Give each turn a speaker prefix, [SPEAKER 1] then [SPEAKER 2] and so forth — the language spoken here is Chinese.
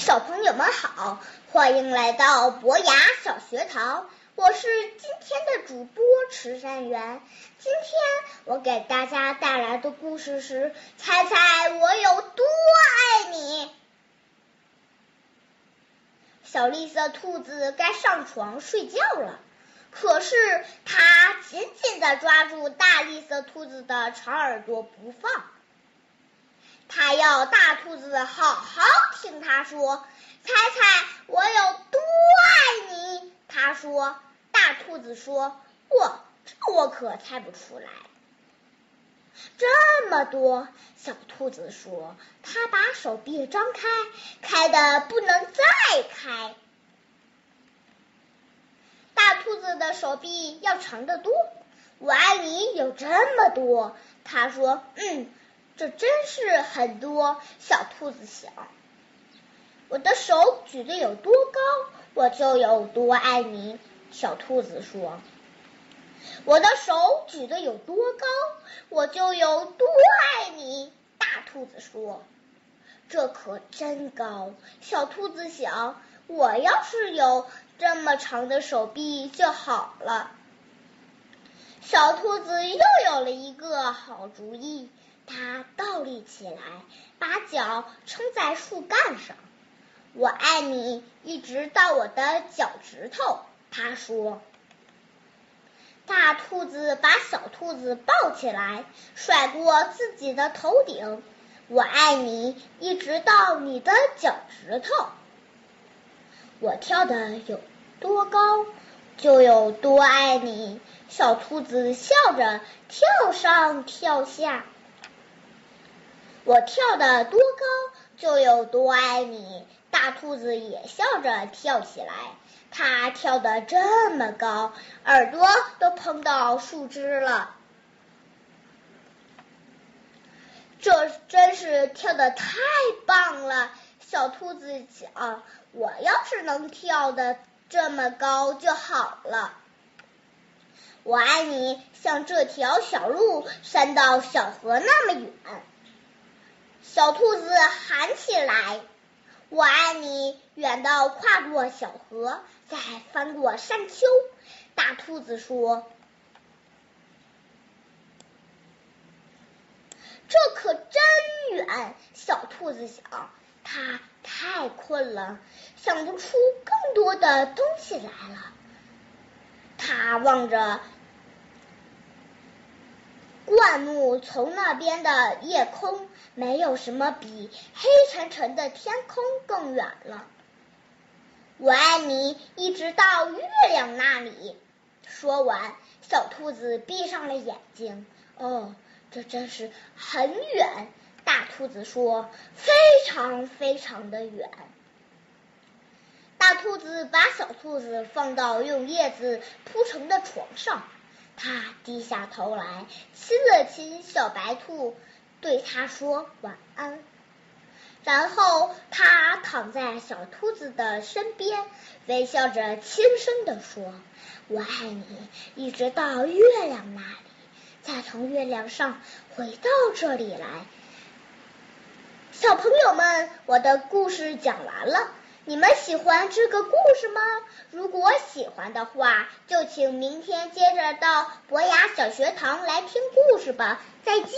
[SPEAKER 1] 小朋友们好，欢迎来到博雅小学堂，我是今天的主播池山元。今天我给大家带来的故事是：猜猜我有多爱你。小绿色兔子该上床睡觉了，可是它紧紧的抓住大绿色兔子的长耳朵不放。它要大兔子好好听它说，猜猜我有多爱你？它说。大兔子说：“我这我可猜不出来。”这么多，小兔子说：“它把手臂张开，开的不能再开。”大兔子的手臂要长得多。我爱你有这么多，他说：“嗯。”这真是很多，小兔子想。我的手举得有多高，我就有多爱你。小兔子说：“我的手举得有多高，我就有多爱你。”大兔子说：“这可真高。”小兔子想：“我要是有这么长的手臂就好了。”小兔子又有了一个好主意。它倒立起来，把脚撑在树干上。我爱你，一直到我的脚趾头。他说。大兔子把小兔子抱起来，甩过自己的头顶。我爱你，一直到你的脚趾头。我跳的有多高，就有多爱你。小兔子笑着跳上跳下。我跳的多高，就有多爱你。大兔子也笑着跳起来，它跳得这么高，耳朵都碰到树枝了。这真是跳得太棒了！小兔子想，我要是能跳得这么高就好了。我爱你，像这条小路伸到小河那么远。小兔子喊起来：“我爱你，远到跨过小河，再翻过山丘。”大兔子说：“这可真远。”小兔子想，它太困了，想不出更多的东西来了。它望着。灌木丛那边的夜空，没有什么比黑沉沉的天空更远了。我爱你，一直到月亮那里。说完，小兔子闭上了眼睛。哦，这真是很远。大兔子说：“非常非常的远。”大兔子把小兔子放到用叶子铺成的床上。他低下头来，亲了亲小白兔，对他说晚安。然后他躺在小兔子的身边，微笑着轻声地说：“我爱你，一直到月亮那里，再从月亮上回到这里来。”小朋友们，我的故事讲完了。你们喜欢这个故事吗？如果喜欢的话，就请明天接着到博雅小学堂来听故事吧。再见。